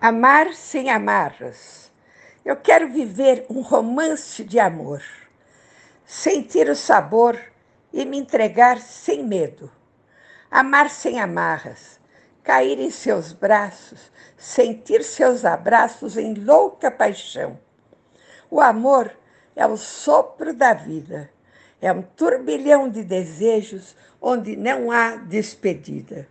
Amar sem amarras. Eu quero viver um romance de amor, sentir o sabor e me entregar sem medo. Amar sem amarras, cair em seus braços, sentir seus abraços em louca paixão. O amor é o sopro da vida, é um turbilhão de desejos onde não há despedida.